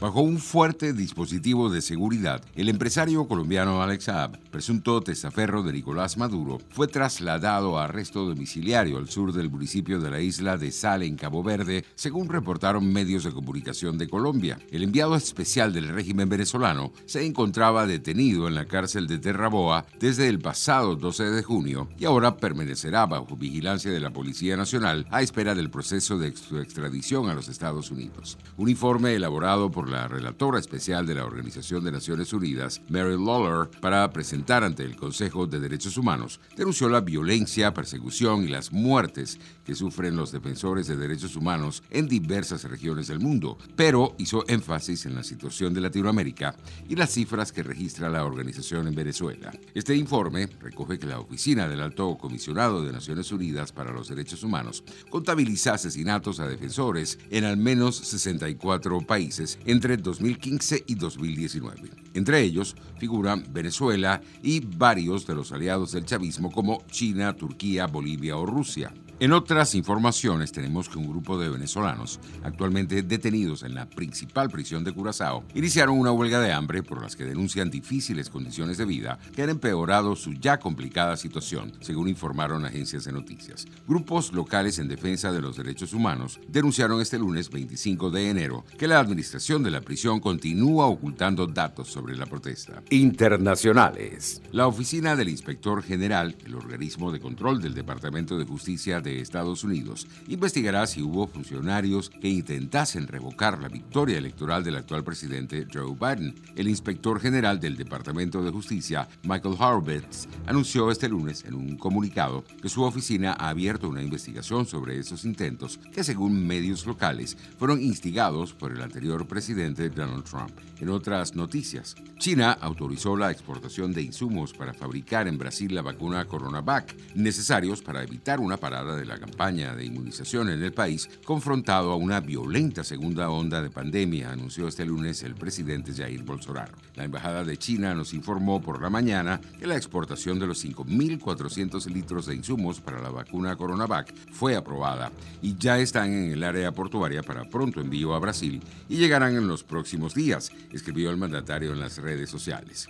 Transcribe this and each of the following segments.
Bajo un fuerte dispositivo de seguridad, el empresario colombiano Alex Saab, presunto testaferro de Nicolás Maduro, fue trasladado a arresto domiciliario al sur del municipio de la isla de Sal en Cabo Verde, según reportaron medios de comunicación de Colombia. El enviado especial del régimen venezolano se encontraba detenido en la cárcel de Terraboa desde el pasado 12 de junio y ahora permanecerá bajo vigilancia de la Policía Nacional a espera del proceso de su extradición a los Estados Unidos. Un informe elaborado por la relatora especial de la Organización de Naciones Unidas, Mary Lawler, para presentar ante el Consejo de Derechos Humanos, denunció la violencia, persecución y las muertes que sufren los defensores de derechos humanos en diversas regiones del mundo, pero hizo énfasis en la situación de Latinoamérica y las cifras que registra la organización en Venezuela. Este informe recoge que la Oficina del Alto Comisionado de Naciones Unidas para los Derechos Humanos contabiliza asesinatos a defensores en al menos 64 países en entre 2015 y 2019. Entre ellos figuran Venezuela y varios de los aliados del chavismo como China, Turquía, Bolivia o Rusia. En otras informaciones tenemos que un grupo de venezolanos, actualmente detenidos en la principal prisión de Curazao, iniciaron una huelga de hambre por las que denuncian difíciles condiciones de vida que han empeorado su ya complicada situación, según informaron agencias de noticias. Grupos locales en defensa de los derechos humanos denunciaron este lunes 25 de enero que la administración de la prisión continúa ocultando datos sobre la protesta. Internacionales. La oficina del inspector general, el organismo de control del Departamento de Justicia de Estados Unidos investigará si hubo funcionarios que intentasen revocar la victoria electoral del actual presidente Joe Biden. El inspector general del Departamento de Justicia, Michael Horvitz, anunció este lunes en un comunicado que su oficina ha abierto una investigación sobre esos intentos que, según medios locales, fueron instigados por el anterior presidente Donald Trump. En otras noticias, China autorizó la exportación de insumos para fabricar en Brasil la vacuna CoronaVac, necesarios para evitar una parada de la campaña de inmunización en el país, confrontado a una violenta segunda onda de pandemia, anunció este lunes el presidente Jair Bolsonaro. La Embajada de China nos informó por la mañana que la exportación de los 5.400 litros de insumos para la vacuna CoronaVac fue aprobada y ya están en el área portuaria para pronto envío a Brasil y llegarán en los próximos días, escribió el mandatario en las redes sociales.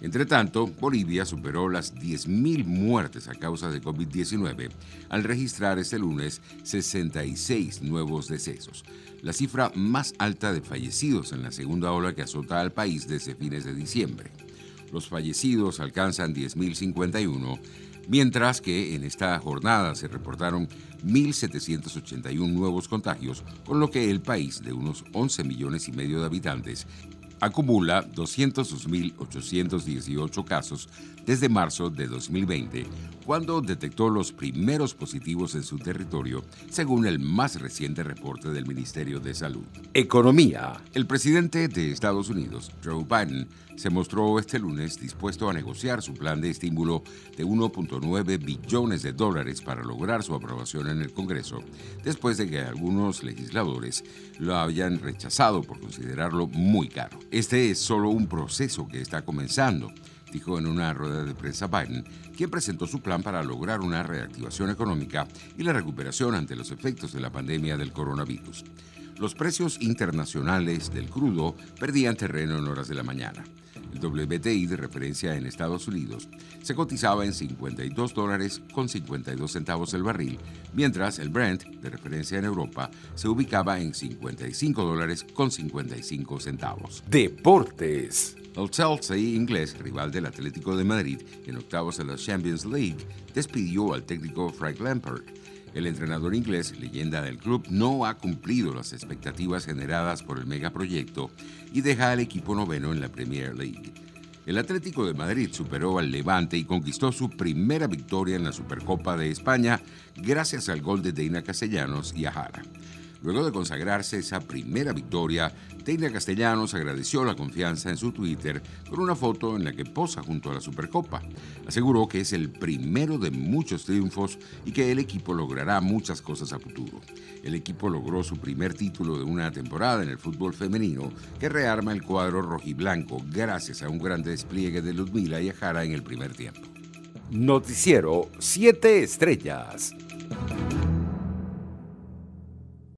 Entre tanto, Bolivia superó las 10.000 muertes a causa de COVID-19 al registrar este lunes 66 nuevos decesos, la cifra más alta de fallecidos en la segunda ola que azota al país desde fines de diciembre. Los fallecidos alcanzan 10.051, mientras que en esta jornada se reportaron 1.781 nuevos contagios, con lo que el país, de unos 11 millones y medio de habitantes, acumula 202.818 casos desde marzo de 2020, cuando detectó los primeros positivos en su territorio, según el más reciente reporte del Ministerio de Salud. Economía. El presidente de Estados Unidos, Joe Biden, se mostró este lunes dispuesto a negociar su plan de estímulo de 1.9 billones de dólares para lograr su aprobación en el Congreso, después de que algunos legisladores lo hayan rechazado por considerarlo muy caro. Este es solo un proceso que está comenzando dijo en una rueda de prensa Biden, quien presentó su plan para lograr una reactivación económica y la recuperación ante los efectos de la pandemia del coronavirus. Los precios internacionales del crudo perdían terreno en horas de la mañana. El WTI de referencia en Estados Unidos se cotizaba en 52 dólares con 52 centavos el barril, mientras el Brent de referencia en Europa se ubicaba en 55 dólares con 55 centavos. Deportes. El Chelsea inglés, rival del Atlético de Madrid en octavos de la Champions League, despidió al técnico Frank Lampard. El entrenador inglés, leyenda del club, no ha cumplido las expectativas generadas por el megaproyecto y deja al equipo noveno en la Premier League. El Atlético de Madrid superó al Levante y conquistó su primera victoria en la Supercopa de España gracias al gol de Deina Castellanos y Ajara. Luego de consagrarse esa primera victoria, Teina Castellanos agradeció la confianza en su Twitter con una foto en la que posa junto a la Supercopa. Aseguró que es el primero de muchos triunfos y que el equipo logrará muchas cosas a futuro. El equipo logró su primer título de una temporada en el fútbol femenino que rearma el cuadro rojiblanco gracias a un gran despliegue de Ludmila y Ajara en el primer tiempo. Noticiero 7 Estrellas.